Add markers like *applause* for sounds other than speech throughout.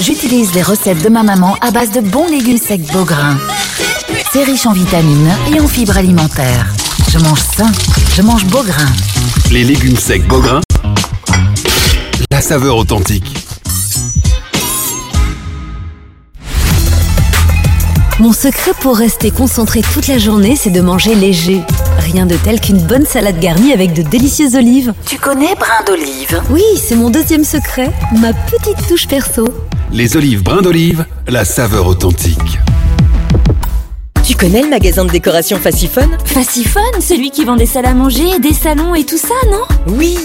j'utilise les recettes de ma maman à base de bons légumes secs Beaugrain. C'est riche en vitamines et en fibres alimentaires. Je mange sain, je mange Beaugrain. Les légumes secs Beaugrain, la saveur authentique. Mon secret pour rester concentré toute la journée, c'est de manger léger. Rien de tel qu'une bonne salade garnie avec de délicieuses olives. Tu connais brin d'olive? Oui, c'est mon deuxième secret, ma petite touche perso. Les olives brin d'olive, la saveur authentique. Tu connais le magasin de décoration Faciphone? Faciphone, celui qui vend des salles à manger, des salons et tout ça, non? Oui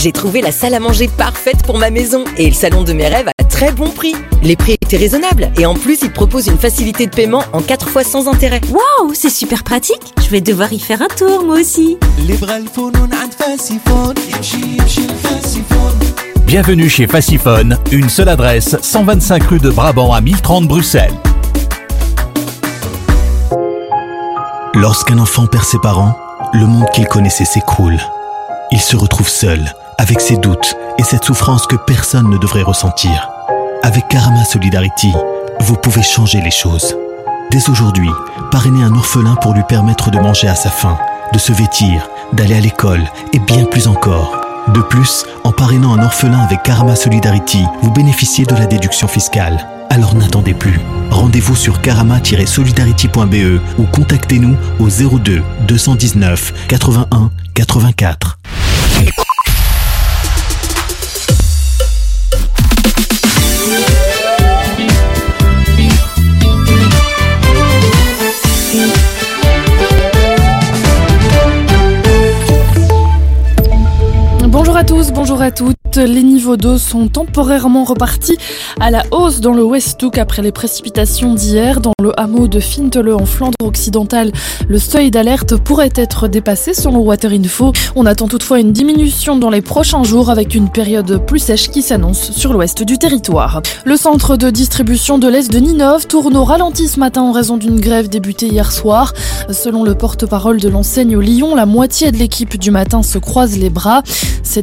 J'ai trouvé la salle à manger parfaite pour ma maison et le salon de mes rêves à très bon prix. Les prix étaient raisonnables et en plus, ils proposent une facilité de paiement en 4 fois sans intérêt. Waouh, c'est super pratique Je vais devoir y faire un tour, moi aussi. Bienvenue chez Faciphone, une seule adresse, 125 rue de Brabant à 1030 Bruxelles. Lorsqu'un enfant perd ses parents, le monde qu'il connaissait s'écroule. Il se retrouve seul, avec ses doutes et cette souffrance que personne ne devrait ressentir. Avec Karama Solidarity, vous pouvez changer les choses. Dès aujourd'hui, parrainez un orphelin pour lui permettre de manger à sa faim, de se vêtir, d'aller à l'école et bien plus encore. De plus, en parrainant un orphelin avec Karama Solidarity, vous bénéficiez de la déduction fiscale. Alors n'attendez plus. Rendez-vous sur karama-solidarity.be ou contactez-nous au 02 219 81 84. You. Bonjour à tous, bonjour à toutes. Les niveaux d'eau sont temporairement repartis à la hausse dans le Westhoek après les précipitations d'hier. Dans le hameau de Fintele en Flandre occidentale, le seuil d'alerte pourrait être dépassé selon Waterinfo. On attend toutefois une diminution dans les prochains jours avec une période plus sèche qui s'annonce sur l'ouest du territoire. Le centre de distribution de l'Est de Ninov tourne au ralenti ce matin en raison d'une grève débutée hier soir. Selon le porte-parole de l'enseigne Lyon, la moitié de l'équipe du matin se croise les bras.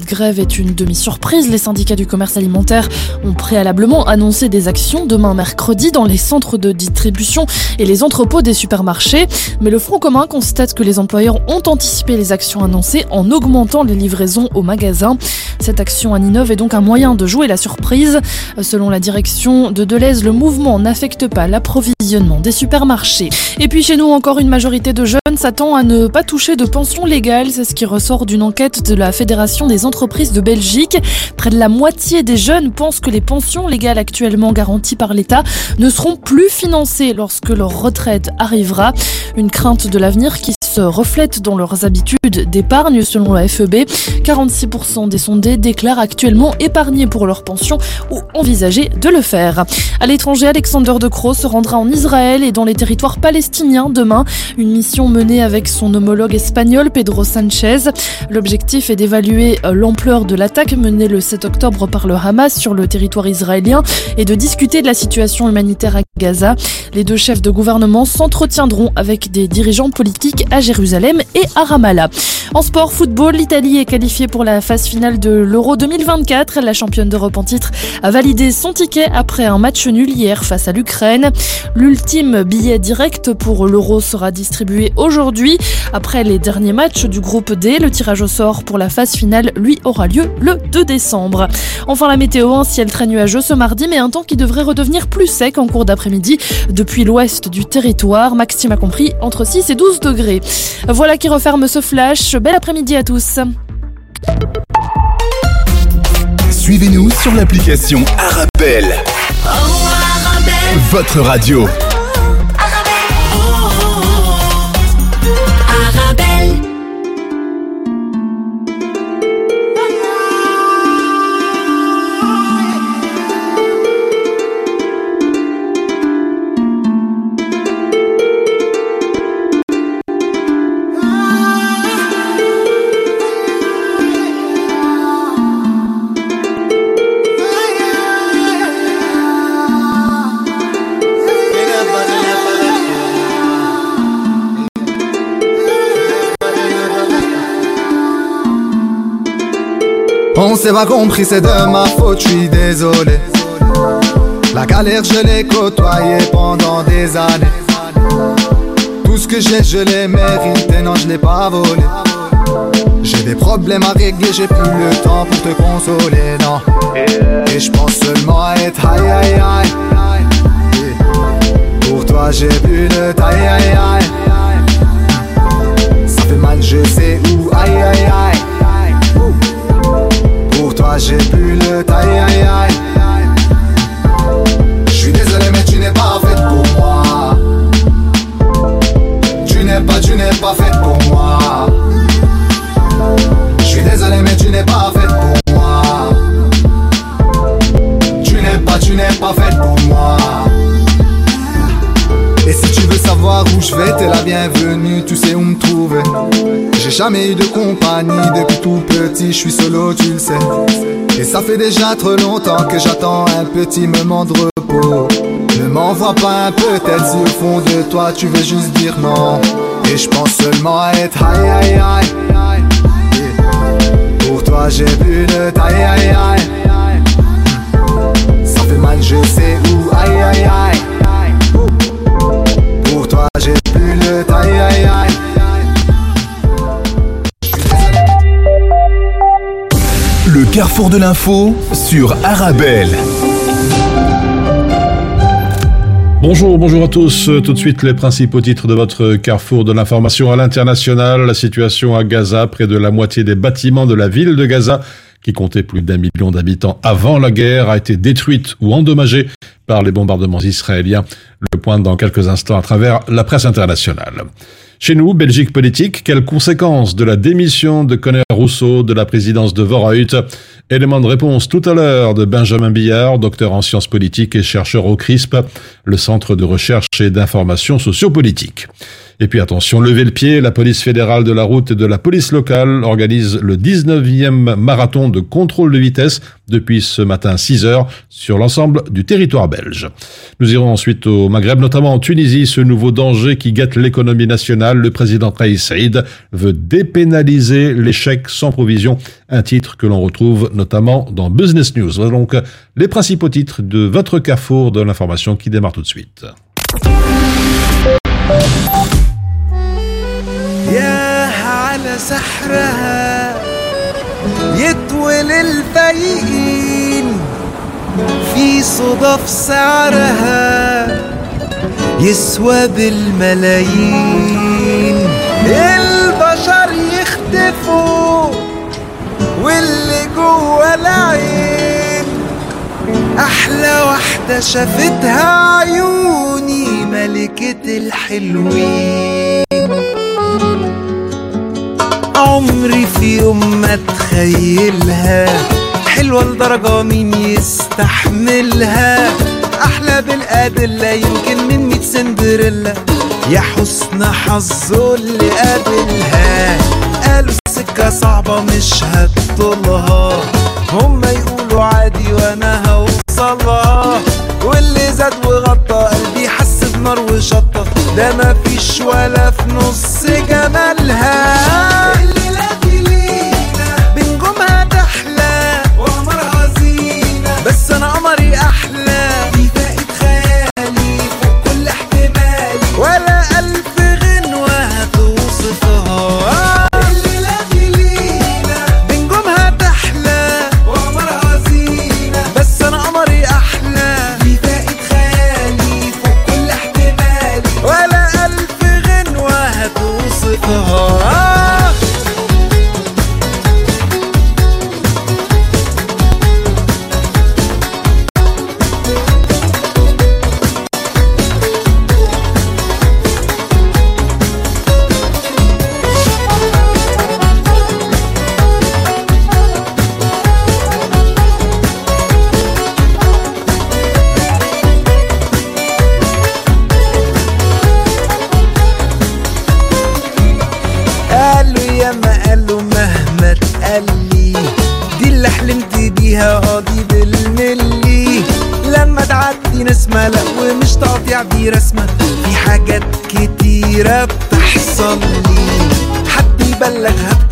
Grève est une demi-surprise. Les syndicats du commerce alimentaire ont préalablement annoncé des actions demain mercredi dans les centres de distribution et les entrepôts des supermarchés. Mais le Front commun constate que les employeurs ont anticipé les actions annoncées en augmentant les livraisons au magasin. Cette action à Ninov est donc un moyen de jouer la surprise. Selon la direction de Deleuze, le mouvement n'affecte pas l'approvisionnement des supermarchés. Et puis chez nous, encore une majorité de jeunes s'attend à ne pas toucher de pension légale. C'est ce qui ressort d'une enquête de la Fédération des entreprises de Belgique. Près de la moitié des jeunes pensent que les pensions légales actuellement garanties par l'État ne seront plus financées lorsque leur retraite arrivera. Une crainte de l'avenir qui se reflète dans leurs habitudes d'épargne selon la FEB. 46% des sondés déclarent actuellement épargner pour leur pension ou envisager de le faire. À l'étranger, Alexander De Croo se rendra en Israël et dans les territoires palestiniens demain. Une mission menée avec son homologue espagnol Pedro Sanchez. L'objectif est d'évaluer l'ampleur de l'attaque menée le 7 octobre par le Hamas sur le territoire israélien et de discuter de la situation humanitaire à Gaza. Les deux chefs de gouvernement s'entretiendront avec des dirigeants politiques Jérusalem et à Ramallah. En sport, football, l'Italie est qualifiée pour la phase finale de l'Euro 2024. La championne d'Europe en titre a validé son ticket après un match nul hier face à l'Ukraine. L'ultime billet direct pour l'Euro sera distribué aujourd'hui. Après les derniers matchs du groupe D, le tirage au sort pour la phase finale, lui, aura lieu le 2 décembre. Enfin, la météo, un ciel très nuageux ce mardi, mais un temps qui devrait redevenir plus sec en cours d'après-midi depuis l'ouest du territoire. Maxime a compris entre 6 et 12 degrés. Voilà qui referme ce flash. Bel après-midi à tous. Suivez-nous sur l'application Arabelle. Votre radio. On s'est pas compris, c'est de ma faute, je suis désolé. La galère, je l'ai côtoyée pendant des années. Tout ce que j'ai, je l'ai mérité, non, je l'ai pas volé. J'ai des problèmes à régler, j'ai plus le temps pour te consoler, non. Et je pense seulement à être aïe aïe aïe. Pour toi, j'ai plus de taille aïe aïe. Ça fait mal, je sais où, aïe aïe aïe. J'ai plus le taille aïe aïe. Je suis désolé, mais tu n'es pas faite pour moi. Tu n'es pas, tu n'es pas faite pour moi. Je suis désolé, mais tu n'es pas faite pour moi. Tu n'es pas, tu n'es pas faite pour moi. Et si tu veux savoir où je vais, t'es la bienvenue, tu sais où me trouver. J'ai jamais eu de petit, je suis solo, tu le sais. Et ça fait déjà trop longtemps que j'attends un petit moment de repos. Ne m'envoie pas un peut-être si au fond de toi tu veux juste dire non. Et je pense seulement à être aïe aïe aïe. Pour toi j'ai plus de taille aïe aïe. Ça fait mal, je sais où aïe aïe aïe. Pour toi j'ai plus le taille aïe aïe. Carrefour de l'info sur Arabelle. Bonjour, bonjour à tous. Tout de suite, les principaux titres de votre carrefour de l'information à l'international. La situation à Gaza, près de la moitié des bâtiments de la ville de Gaza, qui comptait plus d'un million d'habitants avant la guerre, a été détruite ou endommagée par les bombardements israéliens. Le point dans quelques instants à travers la presse internationale. Chez nous, Belgique politique, quelles conséquences de la démission de Conner Rousseau de la présidence de Vorreut Élément de réponse tout à l'heure de Benjamin Billard, docteur en sciences politiques et chercheur au CRISP, le Centre de recherche et d'information sociopolitique. Et puis attention, levez le pied, la police fédérale de la route et de la police locale organise le 19e marathon de contrôle de vitesse depuis ce matin 6 heures sur l'ensemble du territoire belge. Nous irons ensuite au Maghreb, notamment en Tunisie, ce nouveau danger qui guette l'économie nationale. Le président Kais Saïd veut dépénaliser l'échec sans provision, un titre que l'on retrouve notamment dans Business News. Voilà donc les principaux titres de votre carrefour de l'information qui démarre tout de suite. ياها على سحرها يطول الفايقين في صدف سعرها يسوى بالملايين. البشر يختفوا واللي جوه العين أحلى واحدة شافتها عيوني ملكة الحلوين. عمري في يوم ما اتخيلها حلوة لدرجة مين يستحملها؟ أحلى بالأدلة يمكن من ميت سندريلا. يا حسن حظه اللي قابلها. قالوا السكة صعبة مش هتطولها هما يقولوا عادي وأنا هوصلها. واللي زاد وغطى بنار وشطة ده مفيش ولا في نص جمالها.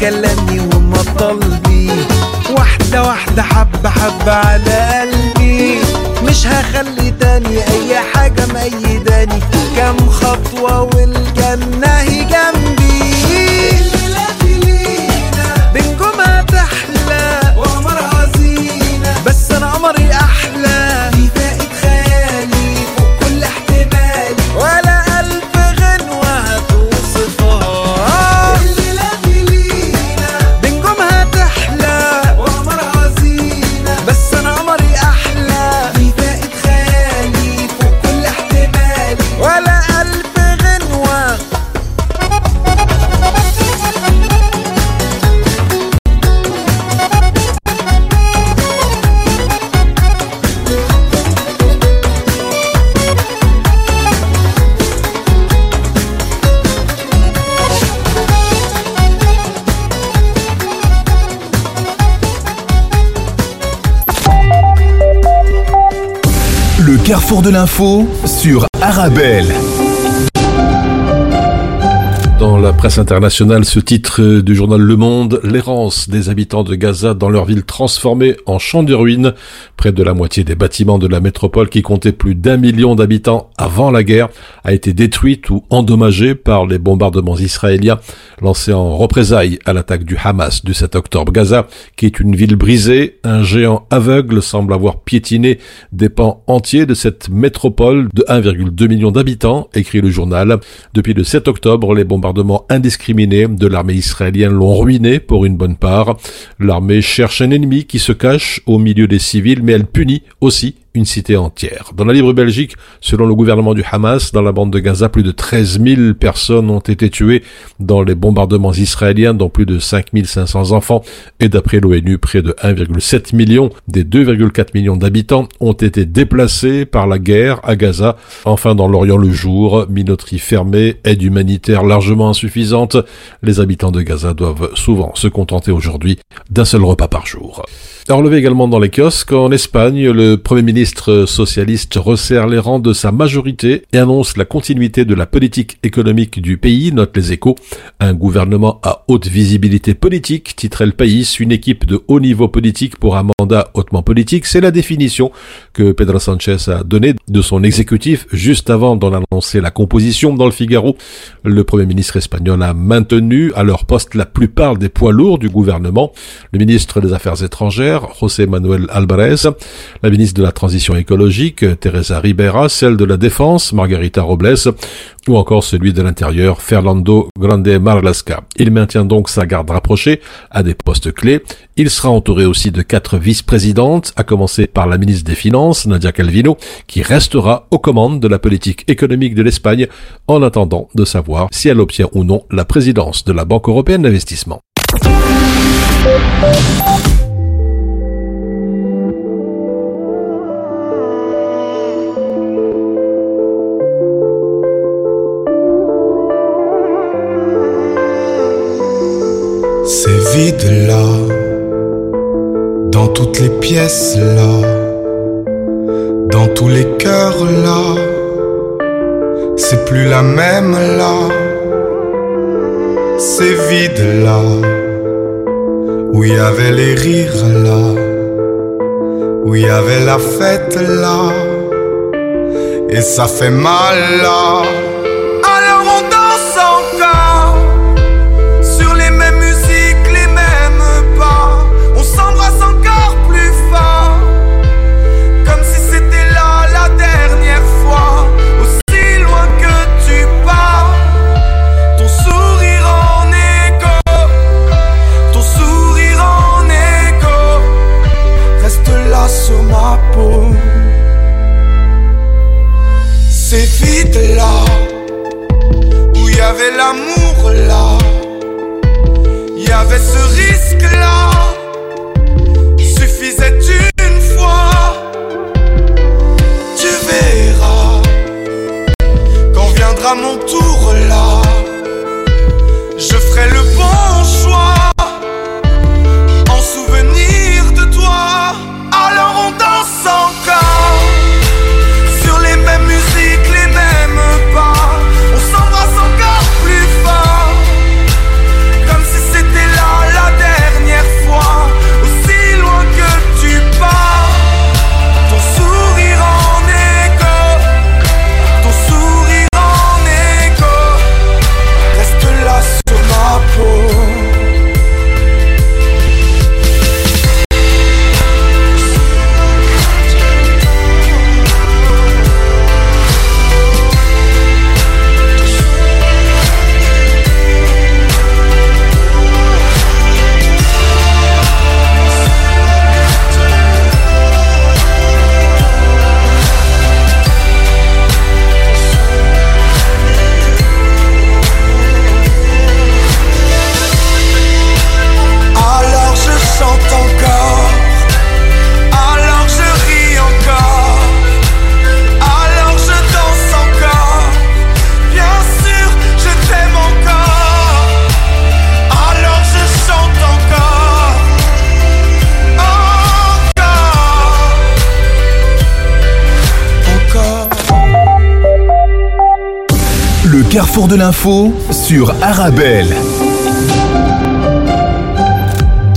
يبلغها بكلامي ومطالبي واحدة واحدة حبة حبة على قلبي. مش هخلي تاني أي حاجة مأيداني كام خطوة والجنة carrefour de l'info sur Arabelle. Dans la presse internationale, ce titre du journal Le Monde, l'errance des habitants de Gaza dans leur ville transformée en champ de ruines. Près de la moitié des bâtiments de la métropole qui comptait plus d'un million d'habitants avant la guerre a été détruite ou endommagée par les bombardements israéliens lancés en représailles à l'attaque du Hamas du 7 octobre. Gaza, qui est une ville brisée, un géant aveugle semble avoir piétiné des pans entiers de cette métropole de 1,2 million d'habitants, écrit le journal. Depuis le 7 octobre, les bombardements indiscriminés de l'armée israélienne l'ont ruiné pour une bonne part. L'armée cherche un ennemi qui se cache au milieu des civils, elle punit aussi une cité entière. Dans la libre Belgique, selon le gouvernement du Hamas, dans la bande de Gaza, plus de 13 000 personnes ont été tuées dans les bombardements israéliens, dont plus de 5 500 enfants. Et d'après l'ONU, près de 1,7 million des 2,4 millions d'habitants ont été déplacés par la guerre à Gaza. Enfin, dans l'Orient le jour, minoterie fermée, aide humanitaire largement insuffisante. Les habitants de Gaza doivent souvent se contenter aujourd'hui d'un seul repas par jour. À également dans les kiosques, en Espagne, le Premier ministre socialiste resserre les rangs de sa majorité et annonce la continuité de la politique économique du pays, note les échos. Un gouvernement à haute visibilité politique, titrait le pays, une équipe de haut niveau politique pour un mandat hautement politique, c'est la définition que Pedro Sanchez a donnée de son exécutif juste avant d'en annoncer la composition dans le Figaro. Le Premier ministre espagnol a maintenu à leur poste la plupart des poids lourds du gouvernement. Le ministre des Affaires étrangères, José Manuel Alvarez, la ministre de la Transition écologique, Teresa Ribera, celle de la Défense, Margarita Robles, ou encore celui de l'Intérieur, Fernando Grande Marlasca. Il maintient donc sa garde rapprochée à des postes clés. Il sera entouré aussi de quatre vice-présidentes, à commencer par la ministre des Finances, Nadia Calvino, qui restera aux commandes de la politique économique de l'Espagne en attendant de savoir si elle obtient ou non la présidence de la Banque européenne d'investissement. Vide là, dans toutes les pièces là, dans tous les cœurs là, c'est plus la même là, c'est vide là, où il y avait les rires là, où il y avait la fête là, et ça fait mal là. Y avait ce risque l'info sur Arabelle.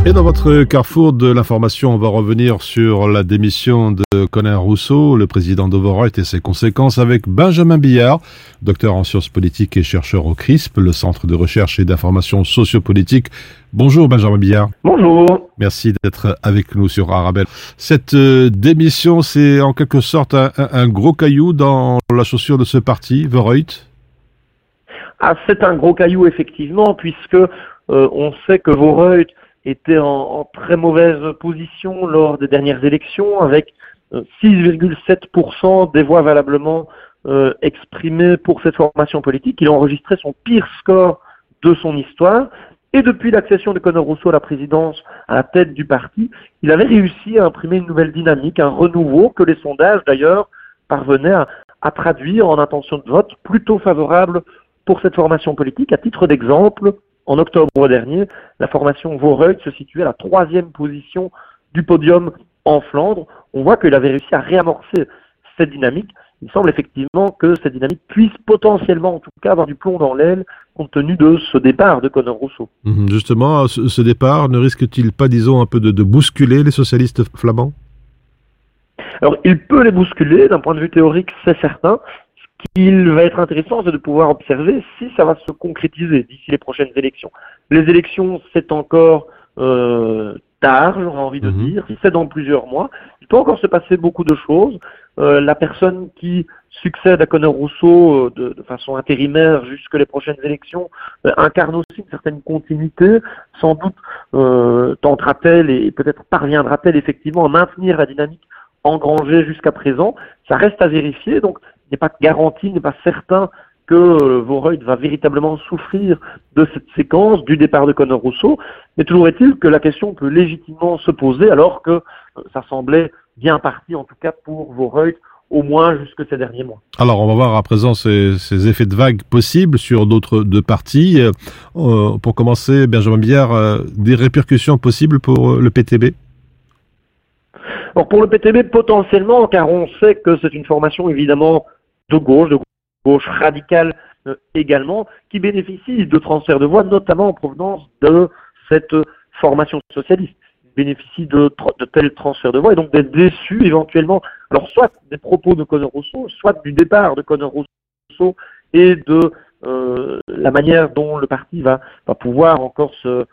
Et dans votre carrefour de l'information, on va revenir sur la démission de Colin Rousseau, le président d'Overreut et ses conséquences avec Benjamin Billard, docteur en sciences politiques et chercheur au CRISP, le Centre de recherche et d'information sociopolitique. Bonjour Benjamin Billard. Bonjour. Merci d'être avec nous sur Arabelle. Cette euh, démission, c'est en quelque sorte un, un, gros caillou dans la chaussure de ce parti, Verreut ah, C'est un gros caillou effectivement, puisque euh, on sait que Verreut était en, en, très mauvaise position lors des dernières élections, avec 6,7% euh, des voix valablement euh, exprimées pour cette formation politique. Il a enregistré son pire score de son histoire. Et depuis l'accession de Conor Rousseau à la présidence, à la tête du parti, il avait réussi à imprimer une nouvelle dynamique, un renouveau que les sondages d'ailleurs parvenaient à, à traduire en intention de vote plutôt favorable pour cette formation politique. À titre d'exemple, en octobre dernier, la formation Voreuil se situait à la troisième position du podium en Flandre. On voit qu'il avait réussi à réamorcer cette dynamique. Il semble effectivement que cette dynamique puisse potentiellement, en tout cas, avoir du plomb dans l'aile compte tenu de ce départ de Conor Rousseau. Mhm, justement, ce, départ ne risque-t-il pas, disons, un peu de, de bousculer les socialistes flamands? Alors, il peut les bousculer, d'un point de vue théorique, c'est certain qu'il va être intéressant, c'est de pouvoir observer si ça va se concrétiser d'ici les prochaines élections. Les élections, c'est encore euh, tard, j'aurais envie de mhm. dire, si c'est dans plusieurs mois. Il peut encore se passer beaucoup de choses. Euh, la personne qui succède à Conor Rousseau euh, de, de, façon intérimaire jusque les prochaines élections euh, incarne aussi une certaine continuité. Sans doute euh, tentera-t-elle et peut-être parviendra-t-elle effectivement à maintenir la dynamique engrangée jusqu'à présent. Ça reste à vérifier. Donc n'est pas garanti, n'est pas certain que euh, Voreuil va véritablement souffrir de cette séquence du départ de Conor Rousseau, mais toujours est-il que la question peut légitimement se poser alors que euh, ça semblait bien parti en tout cas pour Voreuil au moins jusque ces derniers mois. Alors, on va voir à présent ces, effets de vague possibles sur d'autres deux parties. Euh, pour commencer, Benjamin Billard, euh, des répercussions possibles pour le PTB Alors, pour le PTB, potentiellement, car on sait que c'est une formation évidemment de gauche, de gauche radicale euh, également, qui bénéficie de transferts de voix, notamment en provenance de cette formation socialiste. Bénéficie de, tels transferts de voix et donc d'être déçu éventuellement, alors soit des propos de Conor Rousseau, soit du départ de Conor Rousseau et de euh, la manière dont le parti va, va pouvoir encore se,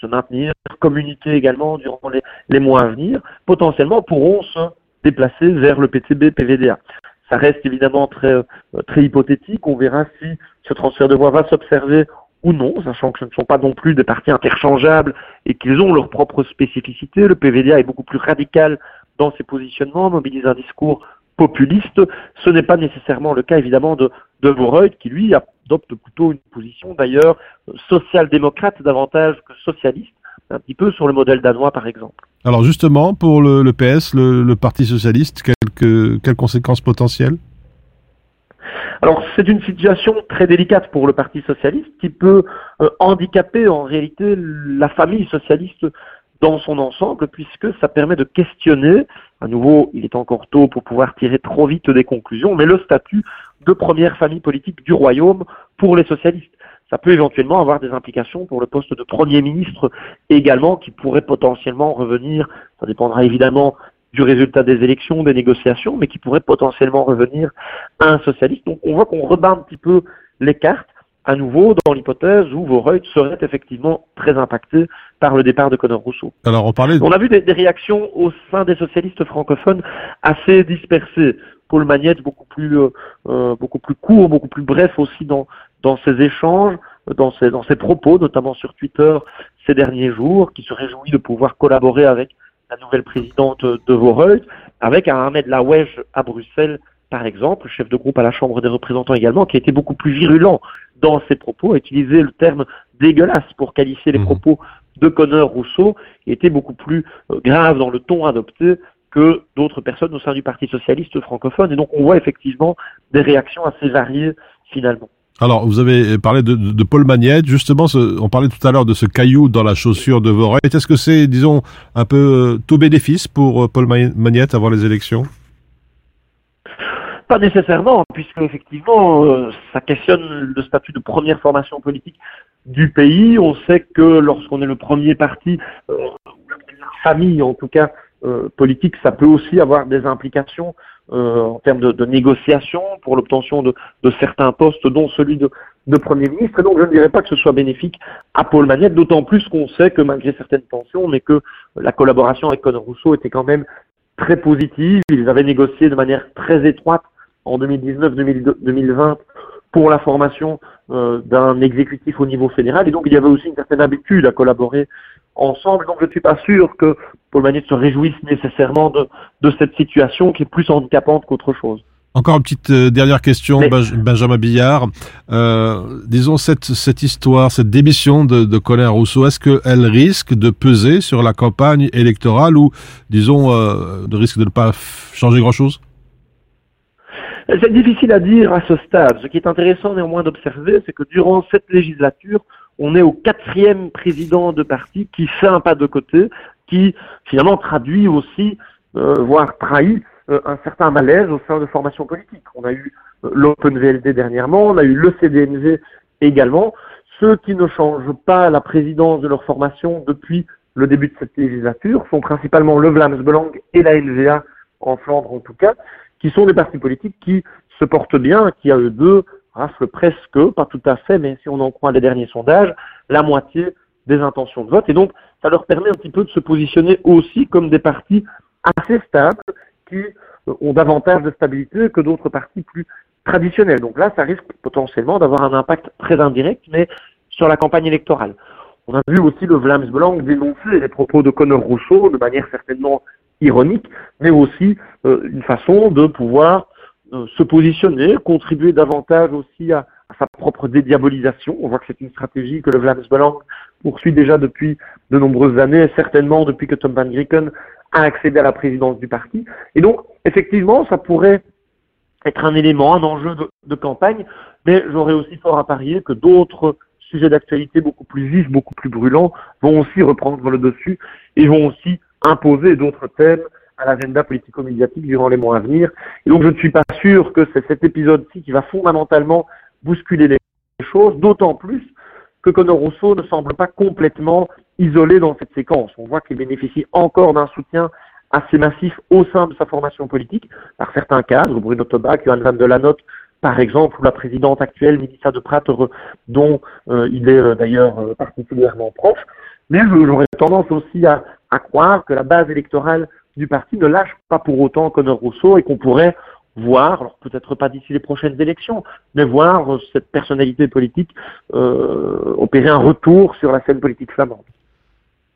se maintenir, communiquer également durant les, les mois à venir, potentiellement pourront se déplacer vers le PTB PVDA. Ça reste évidemment très, euh, très hypothétique. On verra si ce transfert de voix va s'observer ou non, sachant que ce ne sont pas non plus des partis interchangeables et qu'ils ont leur propre spécificité. Le PVDA est beaucoup plus radical dans ses positionnements, mobilise un discours populiste. Ce n'est pas nécessairement le cas évidemment de, de Voreuil, qui lui adopte plutôt une position d'ailleurs social-démocrate davantage que socialiste, un petit peu sur le modèle danois par exemple. Alors justement, pour le, le PS, le, le, Parti socialiste, quelques, quelles conséquences potentielles? Alors c'est une situation très délicate pour le Parti socialiste qui peut euh, handicaper en réalité la famille socialiste dans son ensemble puisque ça permet de questionner, à nouveau il est encore tôt pour pouvoir tirer trop vite des conclusions, mais le statut de première famille politique du royaume pour les socialistes ça peut éventuellement avoir des implications pour le poste de Premier ministre également, qui pourrait potentiellement revenir, ça dépendra évidemment du résultat des élections, des négociations, mais qui pourrait potentiellement revenir à un socialiste. Donc on voit qu'on rebat un petit peu les cartes à nouveau dans l'hypothèse où Voreuil serait effectivement très impacté par le départ de Conor Rousseau. Alors on parlait. On a vu des, des, réactions au sein des socialistes francophones assez dispersées. Paul Magnette beaucoup plus euh, euh, beaucoup plus court, beaucoup plus bref aussi dans dans ses échanges, dans ses, dans ses propos, notamment sur Twitter ces derniers jours, qui se réjouit de pouvoir collaborer avec la nouvelle présidente de Voreuil, avec Ahmed Lawesh à Bruxelles, par exemple, chef de groupe à la Chambre des représentants également, qui a été beaucoup plus virulent dans ses propos, a utilisé le terme dégueulasse pour qualifier les mmh. propos de Connor Rousseau, et était beaucoup plus euh, grave dans le ton adopté que d'autres personnes au sein du Parti socialiste francophone. Et donc on voit effectivement des réactions assez variées finalement. Alors, vous avez parlé de, de Paul Magnette. Justement, ce, on parlait tout à l'heure de ce caillou dans la chaussure de Voreuil. Est-ce que c'est, disons, un peu euh, tout bénéfice pour euh, Paul Magnette avant les élections? Pas nécessairement, puisque effectivement, euh, ça questionne le statut de première formation politique du pays. On sait que lorsqu'on est le premier parti, euh, la première famille en tout cas politique, ça peut aussi avoir des implications euh, en termes de, de négociation pour l'obtention de, certains postes, dont celui de, de Premier ministre. Et donc je ne dirais pas que ce soit bénéfique à Paul Magnette, d'autant plus qu'on sait que malgré certaines tensions, mais que la collaboration avec Conor Rousseau était quand même très positive. Ils avaient négocié de manière très étroite en 2019-2020 pour la formation euh, d'un exécutif au niveau fédéral. Et donc, il y avait aussi une certaine habitude à collaborer ensemble. Donc, je ne suis pas sûr que Paul Magnette se réjouisse nécessairement de, de cette situation qui est plus handicapante qu'autre chose. Encore une petite euh, dernière question, Mais... Benjamin Billard. Euh, disons, cette, cette histoire, cette démission de, de Colin Rousseau, est-ce qu'elle risque de peser sur la campagne électorale ou, disons, euh, de risque de ne pas changer grand-chose? C'est difficile à dire à ce stade. Ce qui est intéressant néanmoins d'observer, c'est que durant cette législature, on est au quatrième président de parti qui fait un pas de côté, qui finalement traduit aussi, euh, voire trahit, euh, un certain malaise au sein de formations politiques. On a eu euh, l'Open VLD dernièrement, on a eu le CDNV également. Ceux qui ne changent pas la présidence de leur formation depuis le début de cette législature sont principalement le Vlaams Belang et la LVA en Flandre en tout cas qui sont des partis politiques qui se portent bien, qui à eux deux raflent presque, pas tout à fait, mais si on en croit les derniers sondages, la moitié des intentions de vote. Et donc, ça leur permet un petit peu de se positionner aussi comme des partis assez stables, qui ont davantage de stabilité que d'autres partis plus traditionnels. Donc là, ça risque potentiellement d'avoir un impact très indirect, mais sur la campagne électorale. On a vu aussi le Vlaams Blanc dénoncer les propos de Conor Rousseau de manière certainement ironique, mais aussi euh, une façon de pouvoir euh, se positionner, contribuer davantage aussi à, sa propre dédiabolisation. On voit que c'est une stratégie que le Vlaams Belang poursuit déjà depuis de nombreuses années, certainement depuis que Tom Van Grieken a accédé à la présidence du parti. Et donc, effectivement, ça pourrait être un élément, un enjeu de, de campagne, mais j'aurais aussi fort à parier que d'autres sujets d'actualité beaucoup plus vifs, beaucoup plus brûlants, vont aussi reprendre le dessus et vont aussi imposer d'autres thèmes à l'agenda politico-médiatique durant les mois à venir. Et donc je ne suis pas sûr que c'est cet épisode-ci qui va fondamentalement bousculer les choses, d'autant plus que Conor Rousseau ne semble pas complètement isolé dans cette séquence. On voit qu'il bénéficie encore d'un soutien assez massif au sein de sa formation politique, par certains cadres, Bruno Tobac, Johan Van de Lanotte, par exemple, ou la présidente actuelle, Mélissa de Prater, dont euh, il est euh, d'ailleurs euh, particulièrement proche. Mais j'aurais tendance aussi à, à croire que la base électorale du parti ne lâche pas pour autant Conor Rousseau et qu'on pourrait voir, alors peut-être pas d'ici les prochaines élections, mais voir euh, cette personnalité politique euh, opérer un retour sur la scène politique flamande.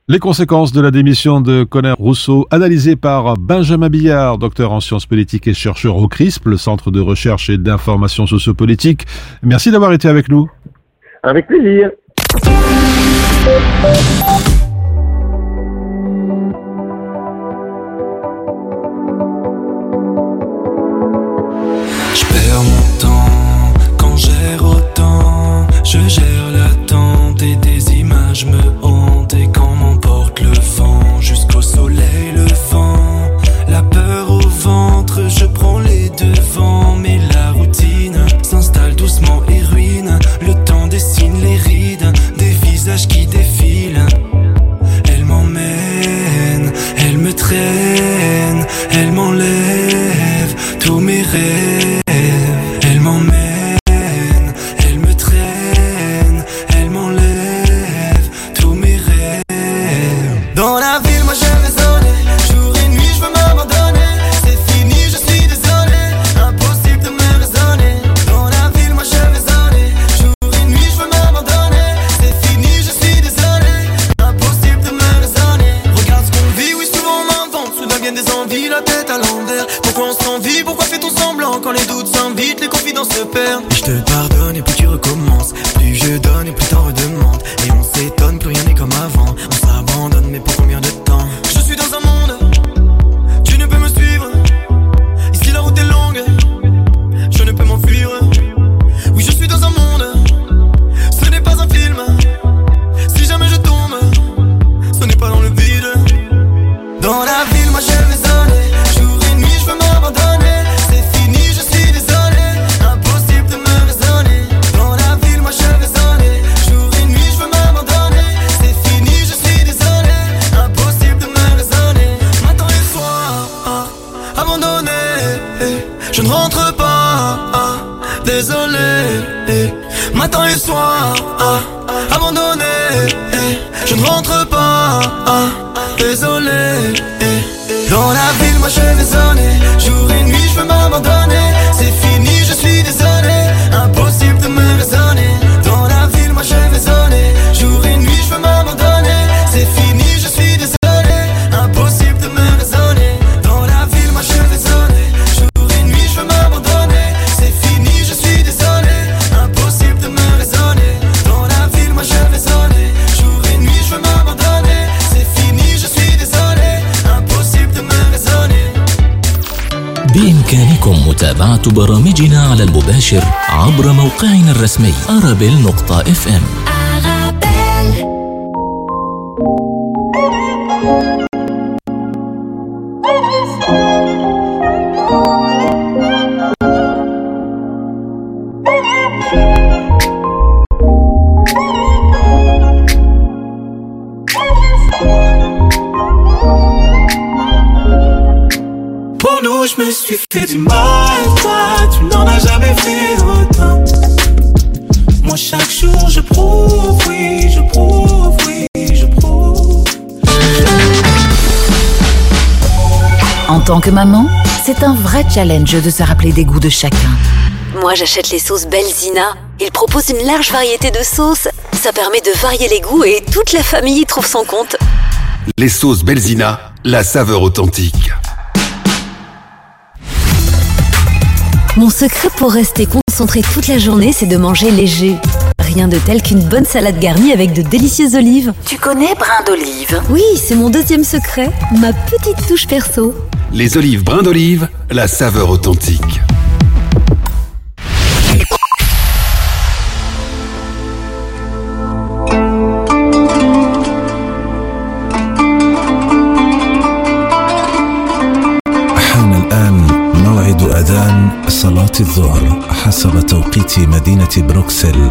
Les conséquences de la démission de Conor Rousseau, analysées par Benjamin Billard, docteur en sciences politiques et chercheur au CRISP, le Centre de recherche et d'information sociopolitique. Merci d'avoir été avec nous. Avec plaisir. Désolé, matin et soir, abandonné. Je ne rentre pas, désolé. Dans la ville, moi je vais sonner. Jour et nuit, je veux m'abandonner. متابعة برامجنا على المباشر عبر موقعنا الرسمي أرابيل c'est un vrai challenge de se rappeler des goûts de chacun. Moi, j'achète les sauces Belzina. Ils proposent une large variété de sauces. Ça permet de varier les goûts et toute la famille y trouve son compte. Les sauces Belzina, la saveur authentique. Mon secret pour rester concentré toute la journée, c'est de manger léger rien de tel qu'une bonne salade garnie avec de délicieuses olives. Tu connais brin d'olive? Oui, c'est mon deuxième secret, ma petite touche perso. Les olives brin d'olive, la saveur authentique. الظهر حسب توقيت مدينة بروكسل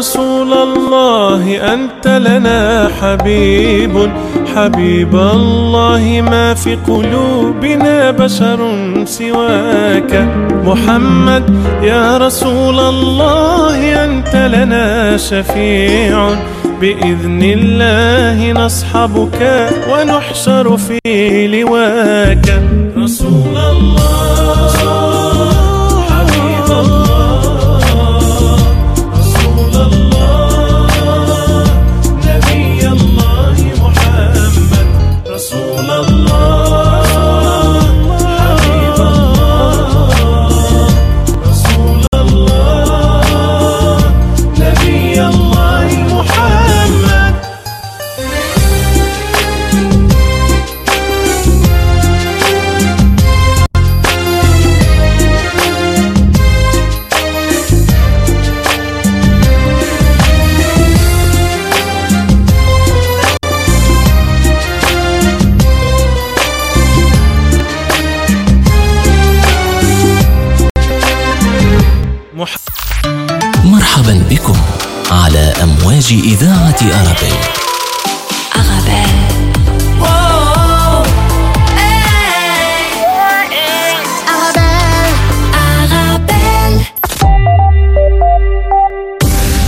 رسول الله أنت لنا حبيب. حبيب الله ما في قلوبنا بشر سواك. محمد يا رسول الله أنت لنا شفيع. بإذن الله نصحبك ونحشر في لواك. رسول الله.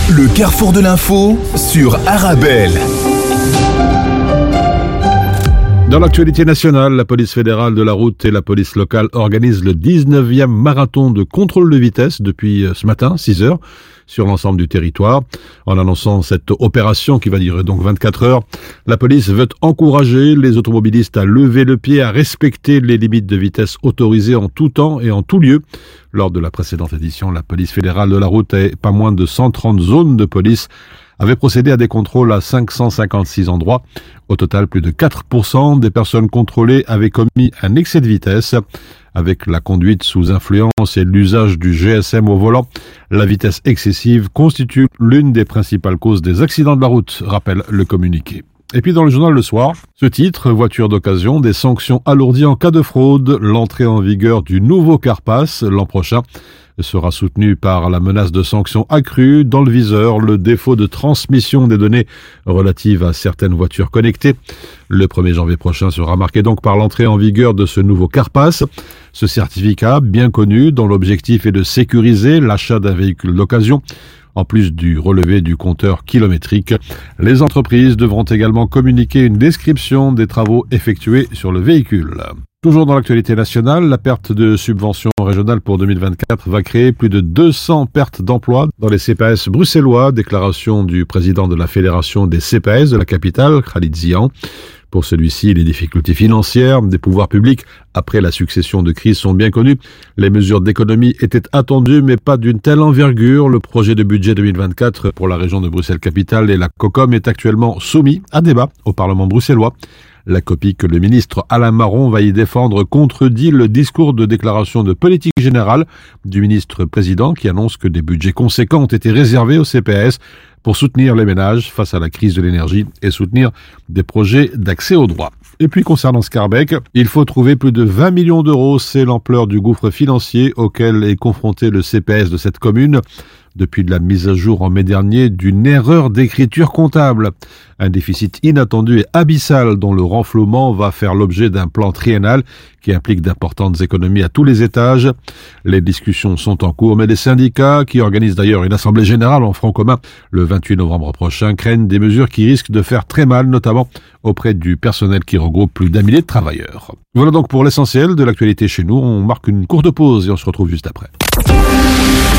Le carrefour de l'info sur Arabelle. Dans l'actualité nationale, la police fédérale de la route et la police locale organisent le 19e marathon de contrôle de vitesse depuis euh, ce matin, 6 heures sur l'ensemble du territoire. En annonçant cette opération qui va durer donc 24 heures, la police veut encourager les automobilistes à lever le pied, à respecter les limites de vitesse autorisées en tout temps et en tout lieu. Lors de la précédente édition, la police fédérale de la route et pas moins de 130 zones de police avait procédé à des contrôles à 556 endroits. Au total, plus de 4% des personnes contrôlées avaient commis un excès de vitesse. Avec la conduite sous influence et l'usage du GSM au volant, la vitesse excessive constitue l'une des principales causes des accidents de la route, rappelle le communiqué. Et puis dans le journal le soir, ce titre, voiture d'occasion, des sanctions alourdies en cas de fraude, l'entrée en vigueur du nouveau CarPass l'an prochain sera soutenu par la menace de sanctions accrues dans le viseur, le défaut de transmission des données relatives à certaines voitures connectées. Le 1er janvier prochain sera marqué donc par l'entrée en vigueur de ce nouveau CarPass. Ce certificat, bien connu, dont l'objectif est de sécuriser l'achat d'un véhicule d'occasion, en plus du relevé du compteur kilométrique, les entreprises devront également communiquer une description des travaux effectués sur le véhicule. Toujours dans l'actualité nationale, la perte de subventions régionales pour 2024 va créer plus de 200 pertes d'emplois dans les CPS bruxellois, déclaration du président de la Fédération des CPS de la capitale, Khalid Zian. Pour celui-ci, les difficultés financières des pouvoirs publics après la succession de crises sont bien connues. Les mesures d'économie étaient attendues, mais pas d'une telle envergure. Le projet de budget 2024 pour la région de Bruxelles-Capitale et la COCOM est actuellement soumis à débat au Parlement bruxellois. La copie que le ministre Alain Marron va y défendre contredit le discours de déclaration de politique générale du ministre président qui annonce que des budgets conséquents ont été réservés au CPS pour soutenir les ménages face à la crise de l'énergie et soutenir des projets d'accès aux droits. Et puis concernant Scarbeck, il faut trouver plus de 20 millions d'euros, c'est l'ampleur du gouffre financier auquel est confronté le CPS de cette commune depuis la mise à jour en mai dernier d'une erreur d'écriture comptable. Un déficit inattendu et abyssal dont le renflouement va faire l'objet d'un plan triennal qui implique d'importantes économies à tous les étages. Les discussions sont en cours, mais les syndicats, qui organisent d'ailleurs une assemblée générale en front commun le 28 novembre prochain, craignent des mesures qui risquent de faire très mal, notamment auprès du personnel qui regroupe plus d'un millier de travailleurs. Voilà donc pour l'essentiel de l'actualité chez nous. On marque une courte pause et on se retrouve juste après.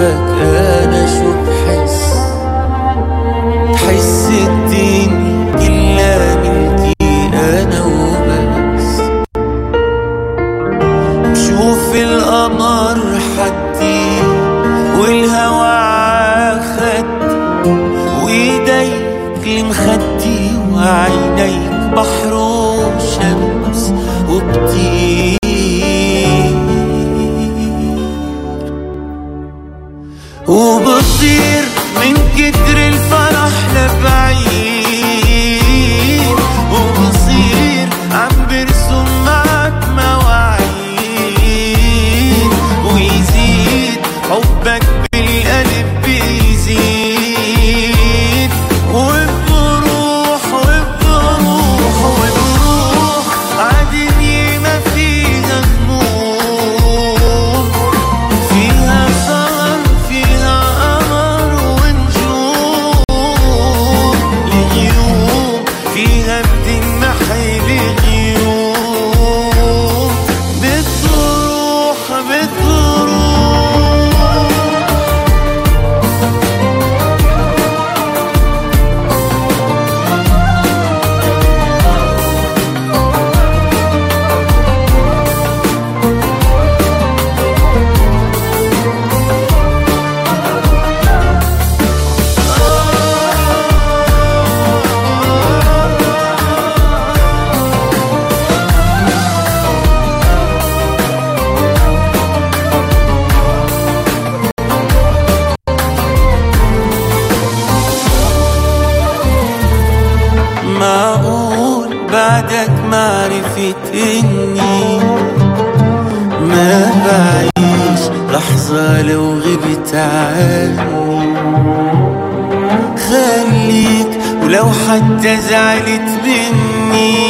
second بعدك معرفة إني ما بعيش لحظة لو غبت عني خليك ولو حتى زعلت مني.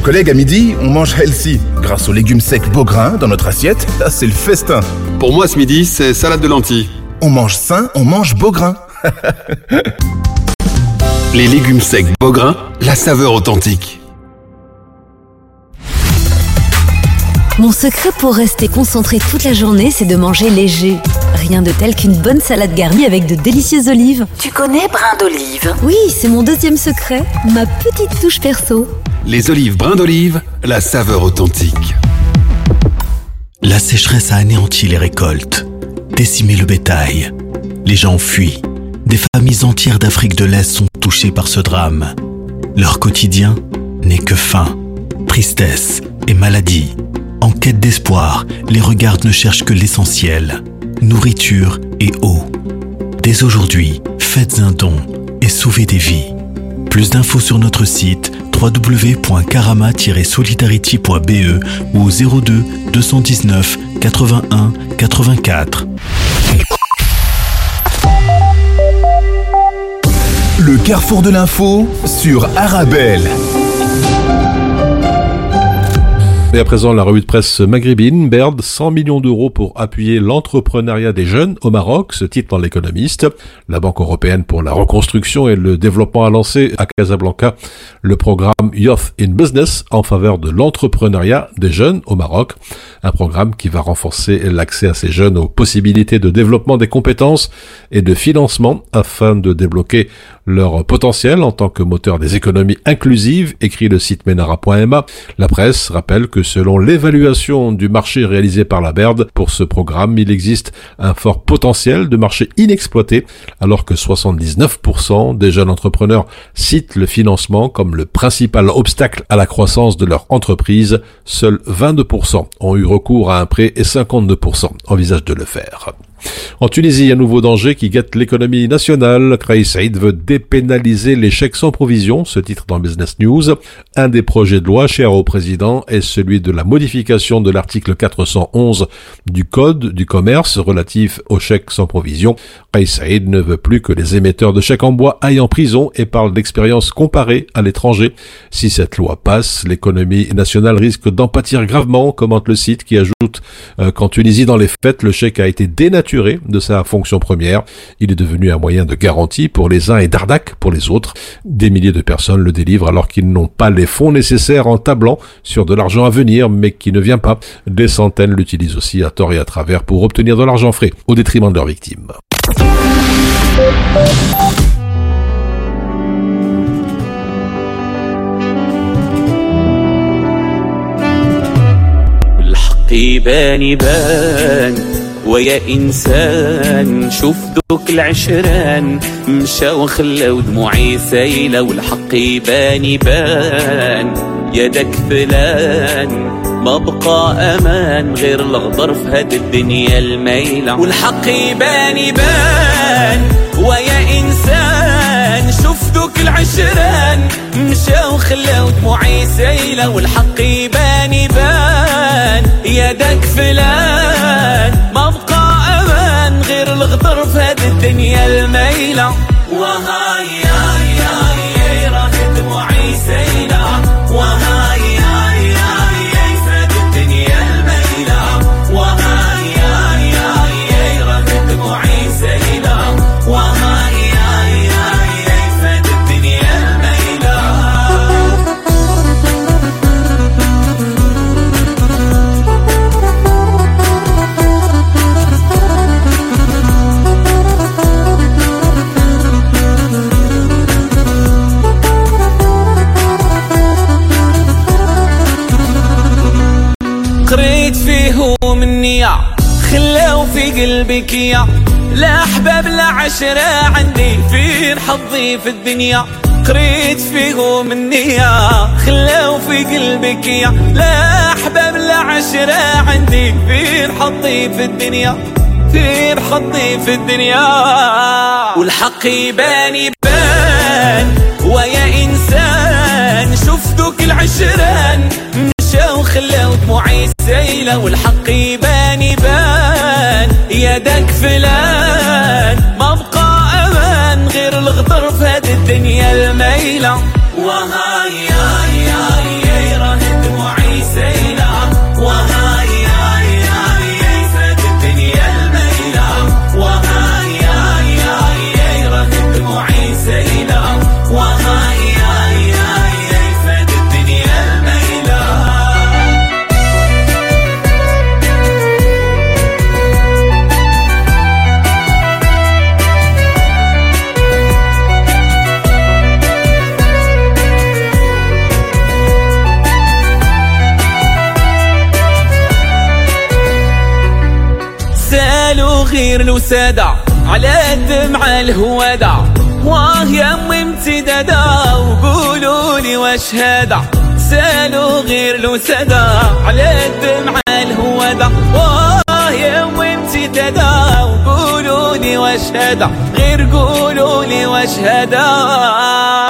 Les collègues à midi, on mange healthy. Grâce aux légumes secs Beaugrain dans notre assiette, là, *laughs* c'est le festin. Pour moi, ce midi, c'est salade de lentilles. On mange sain, on mange Beaugrain. *laughs* Les légumes secs Beaugrain, la saveur authentique. Mon secret pour rester concentré toute la journée, c'est de manger léger. Rien de tel qu'une bonne salade garnie avec de délicieuses olives. Tu connais brin d'olive? Oui, c'est mon deuxième secret, ma petite touche perso. Les olives brins d'olive, la saveur authentique. La sécheresse a anéanti les récoltes, décimé le bétail. Les gens fuient. Des familles entières d'Afrique de l'Est sont touchées par ce drame. Leur quotidien n'est que faim, tristesse et maladie. En quête d'espoir, les regards ne cherchent que l'essentiel, nourriture et eau. Dès aujourd'hui, faites un don et sauvez des vies. Plus d'infos sur notre site www.karama-solidarity.be ou au 02 219 81 84. Le carrefour de l'info sur Arabelle. Et à présent, la revue de presse maghrébine, Baird, 100 millions d'euros pour appuyer l'entrepreneuriat des jeunes au Maroc, ce titre dans l'économiste. La Banque européenne pour la reconstruction et le développement a lancé à Casablanca le programme Youth in Business en faveur de l'entrepreneuriat des jeunes au Maroc. Un programme qui va renforcer l'accès à ces jeunes aux possibilités de développement des compétences et de financement afin de débloquer leur potentiel en tant que moteur des économies inclusives, écrit le site menara.ma. La presse rappelle que selon l'évaluation du marché réalisé par la BERD pour ce programme, il existe un fort potentiel de marché inexploité, alors que 79% des jeunes entrepreneurs citent le financement comme le principal obstacle à la croissance de leur entreprise. Seuls 22% ont eu recours à un prêt et 52% envisagent de le faire. En Tunisie, un nouveau danger qui guette l'économie nationale. Krais Saïd veut dépénaliser les chèques sans provision, ce titre dans Business News. Un des projets de loi chers au président est celui de la modification de l'article 411 du Code du commerce relatif aux chèques sans provision. Krais Saïd ne veut plus que les émetteurs de chèques en bois aillent en prison et parle d'expériences comparées à l'étranger. Si cette loi passe, l'économie nationale risque d'en pâtir gravement, commente le site qui ajoute euh, qu'en Tunisie, dans les faits, le chèque a été dénaturé de sa fonction première. Il est devenu un moyen de garantie pour les uns et d'arnaque pour les autres. Des milliers de personnes le délivrent alors qu'ils n'ont pas les fonds nécessaires en tablant sur de l'argent à venir mais qui ne vient pas. Des centaines l'utilisent aussi à tort et à travers pour obtenir de l'argent frais au détriment de leurs victimes. ويا إنسان شوف دوك العشران مشى وخلى ودموعي سايلة والحق يبان يبان. يدك فلان ما بقى أمان غير الغدر في هاد الدنيا الميلة والحق يبان يبان ويا إنسان شوف دوك العشران مشى وخلى ودموعي سايلة والحق يبان يبان. فلان ما بقى أمان ظروف هذه الدنيا الميلة. وها قلبك يا لا أحباب لا عشرة عندي فين حظي في الدنيا. قريت فيهم النية خلاو في قلبك يا لا أحباب لا عشرة عندي فين حظي في الدنيا. فين حظي في الدنيا. والحق يبان يبان. ويا إنسان شوف دوك العشران. مشى وخلى دموعي سايلة والحق يبان. يدك فلان ما بقى أمان غير الغدر في هاد الدنيا الميلة. الوسادة على الدمعة الهوادة واه يا امي امتدادا وقولوا لي واش هذا سألوا غير الوسادة على الدمعة الهوادة واه يا امي امتدادا وقولوا لي واش هذا غير قولوا لي واش هذا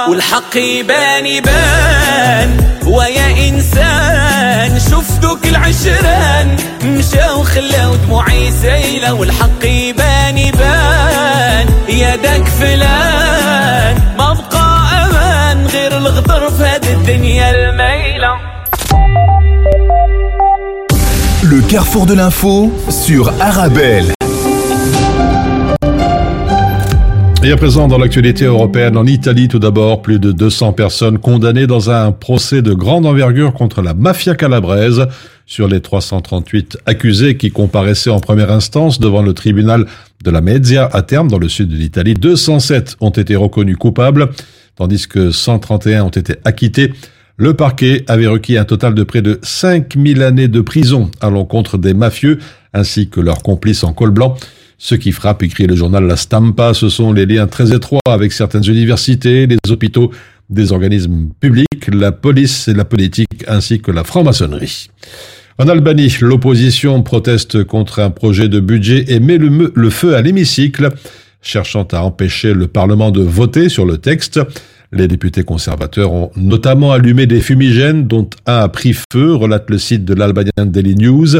والحق يبان يبان. ويا إنسان شوف دوك العشران. مشاو خلاو دموعي سايلة. والحق يبان يبان. يا داك فلان. ما بقى أمان غير الغدر في هاد الدنيا الميله Le carrefour de l'info sur Arabelle. Et à présent, dans l'actualité européenne, en Italie tout d'abord, plus de 200 personnes condamnées dans un procès de grande envergure contre la mafia calabraise. Sur les 338 accusés qui comparaissaient en première instance devant le tribunal de la Mezzia à terme dans le sud de l'Italie, 207 ont été reconnus coupables, tandis que 131 ont été acquittés. Le parquet avait requis un total de près de 5000 années de prison à l'encontre des mafieux ainsi que leurs complices en col blanc. Ce qui frappe, écrit le journal La Stampa, ce sont les liens très étroits avec certaines universités, les hôpitaux, des organismes publics, la police et la politique, ainsi que la franc-maçonnerie. En Albanie, l'opposition proteste contre un projet de budget et met le, le feu à l'hémicycle, cherchant à empêcher le Parlement de voter sur le texte. Les députés conservateurs ont notamment allumé des fumigènes dont un a pris feu, relate le site de l'Albanien Daily News,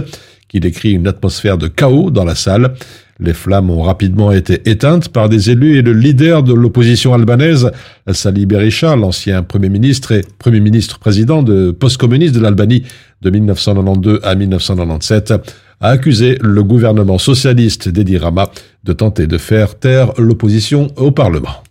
qui décrit une atmosphère de chaos dans la salle. Les flammes ont rapidement été éteintes par des élus et le leader de l'opposition albanaise, Sali Berisha, l'ancien premier ministre et premier ministre président de post-communiste de l'Albanie de 1992 à 1997, a accusé le gouvernement socialiste d'Edi Rama de tenter de faire taire l'opposition au Parlement.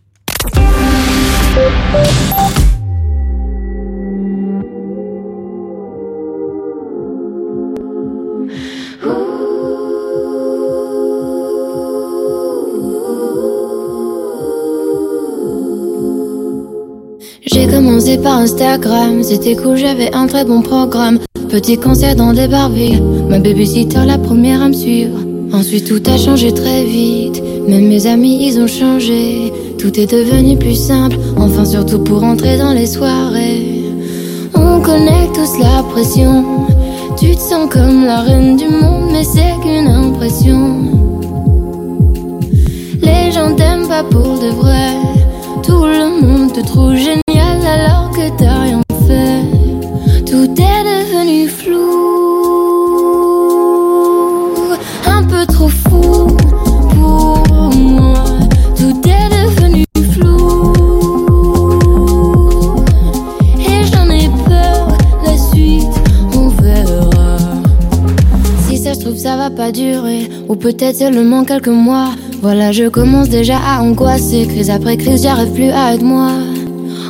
Par Instagram, c'était cool, j'avais un très bon programme. Petit concert dans des barvilles, ma babysitter la première à me suivre. Ensuite tout a changé très vite, même mes amis ils ont changé. Tout est devenu plus simple, enfin surtout pour entrer dans les soirées. On connaît tous la pression, tu te sens comme la reine du monde, mais c'est qu'une impression. Les gens t'aiment pas pour de vrai. Tout le monde te trouve génial Ou peut-être seulement quelques mois. Voilà, je commence déjà à angoisser. Crise après crise, j'arrive plus à être moi.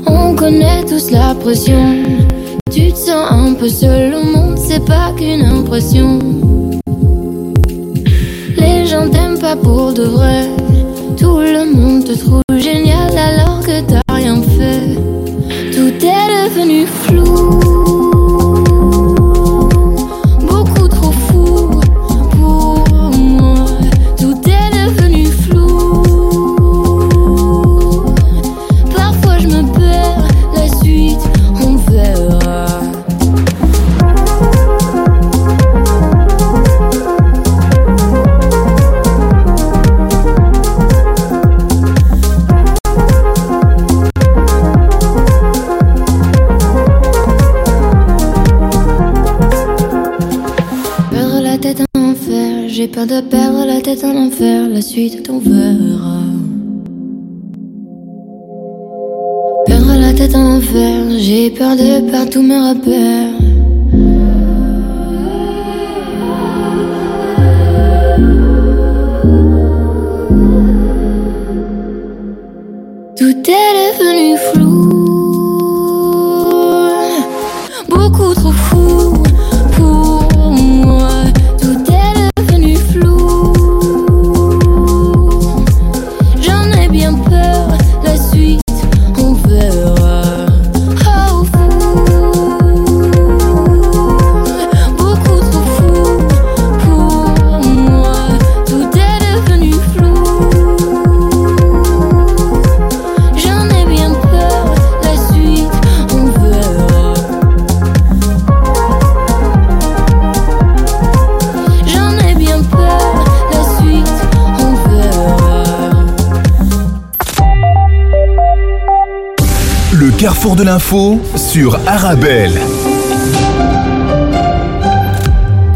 On connaît tous la pression. Tu te sens un peu seul au monde, c'est pas qu'une impression. Les gens t'aiment pas pour de vrai. Tout le monde te trouve enfer, la suite on verra. Perdre la tête en enfer, j'ai peur de perdre tous mes repères. De l'info sur Arabelle.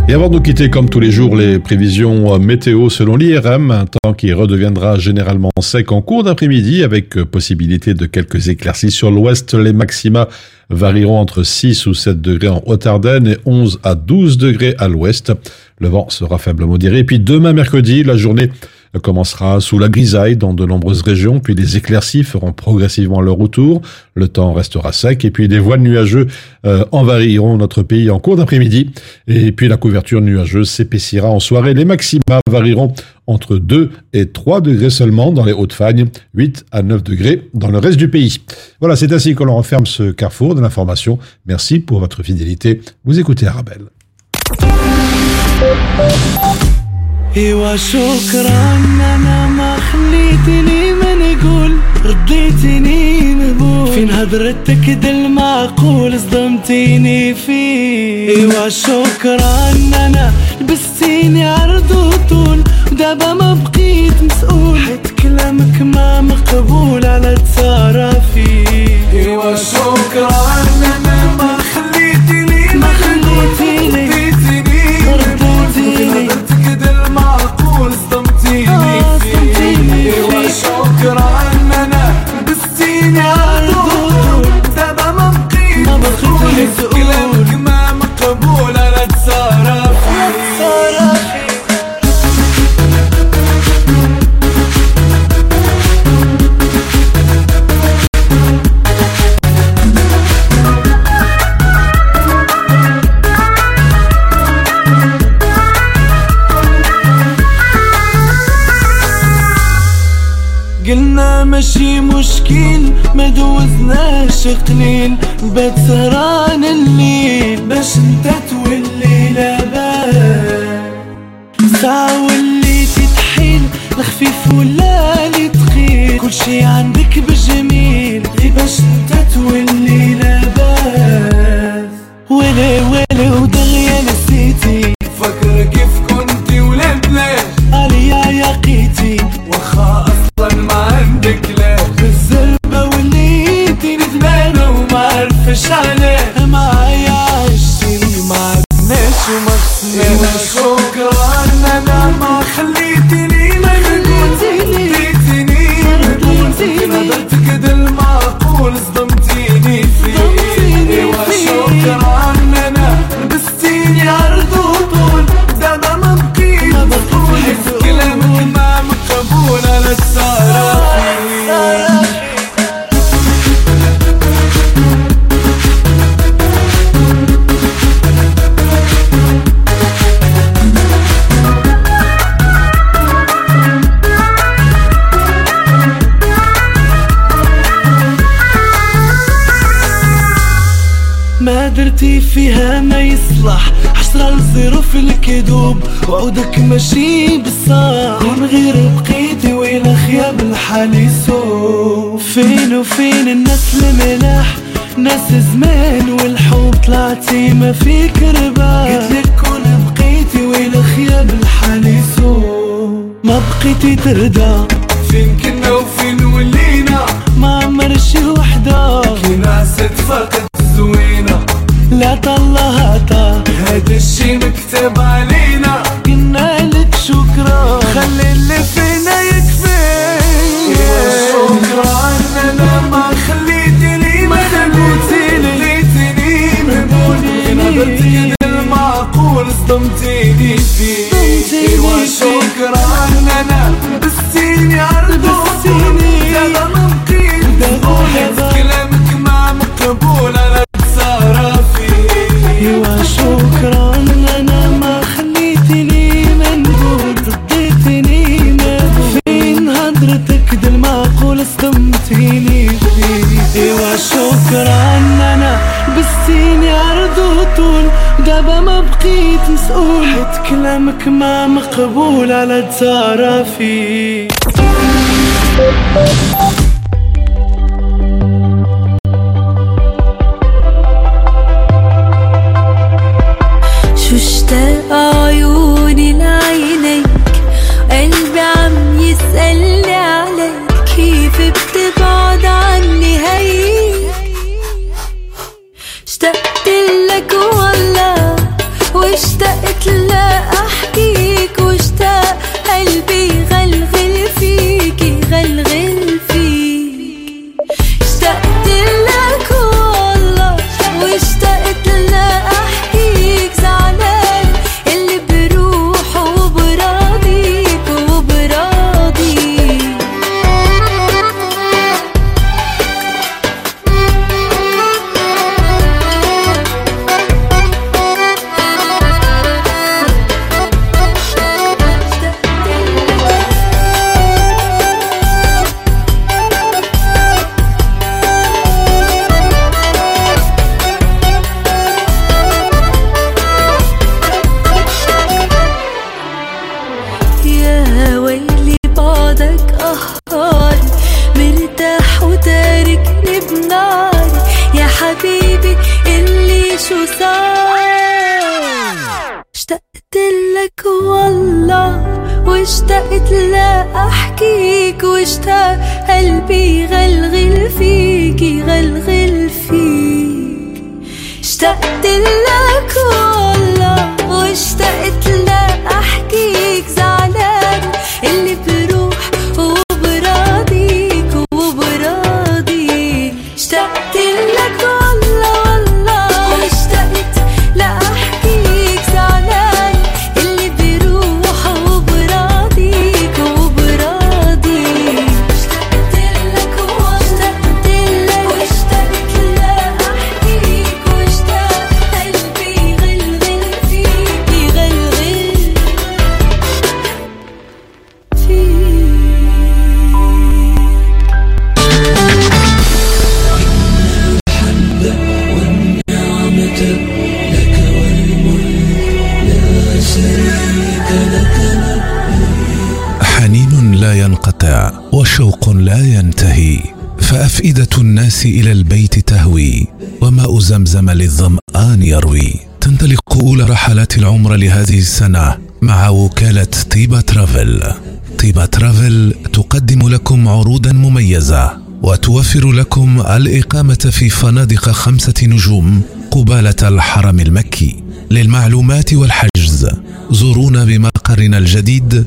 Et avant de nous quitter, comme tous les jours, les prévisions euh, météo selon l'IRM, un temps qui redeviendra généralement sec en cours d'après-midi avec euh, possibilité de quelques éclaircies sur l'ouest. Les maxima varieront entre 6 ou 7 degrés en Haute-Ardenne et 11 à 12 degrés à l'ouest. Le vent sera faible modéré. Et puis demain mercredi, la journée commencera sous la grisaille dans de nombreuses régions, puis les éclaircies feront progressivement leur retour, le temps restera sec, et puis des voiles nuageux euh, envahiront notre pays en cours d'après-midi, et puis la couverture nuageuse s'épaissira en soirée. Les maxima varieront entre 2 et 3 degrés seulement dans les Hautes-Fagnes, 8 à 9 degrés dans le reste du pays. Voilà, c'est ainsi que l'on referme ce carrefour de l'information. Merci pour votre fidélité. Vous écoutez Arabelle. إيوا شكرا أنا ما خليتني ما نقول. رديتني مهبول فين هضرتك دا المعقول صدمتيني فيه. إيوا شكرا أنا لبستيني عرض وطول. ودابا ما بقيت مسؤول. حيت كلامك ما مقبول على تصرفي إيوا شكرا أنا فيني فيني وشكرا أنا بالسنين ماشي مشكل ما دوزناش قليل. بات سهران الليل باش انت تولي لاباس. ساعة وليتي تحيل الخفيف ولا لي تقيل. كل شي عندك بالجميل غير باش انت تولي hatırda شكرا أنا لبستيني عرض وطول دابا ما بقيت مسؤول حيت كلامك ما مقبول على تصرفي شو Thank you. شو صار اشتقت لك والله واشتقت لا أحكيك واشتاق قلبي غلغل فيك غلغل فيك. اشتقت لك والله واشتقت لك فافئده الناس إلى البيت تهوي وماء زمزم للظمآن يروي. تنطلق أولى رحلات العمر لهذه السنة مع وكالة طيبة ترافل. طيبة ترافل تقدم لكم عروضا مميزة وتوفر لكم الإقامة في فنادق خمسة نجوم قبالة الحرم المكي. للمعلومات والحجز زورونا بمقرنا الجديد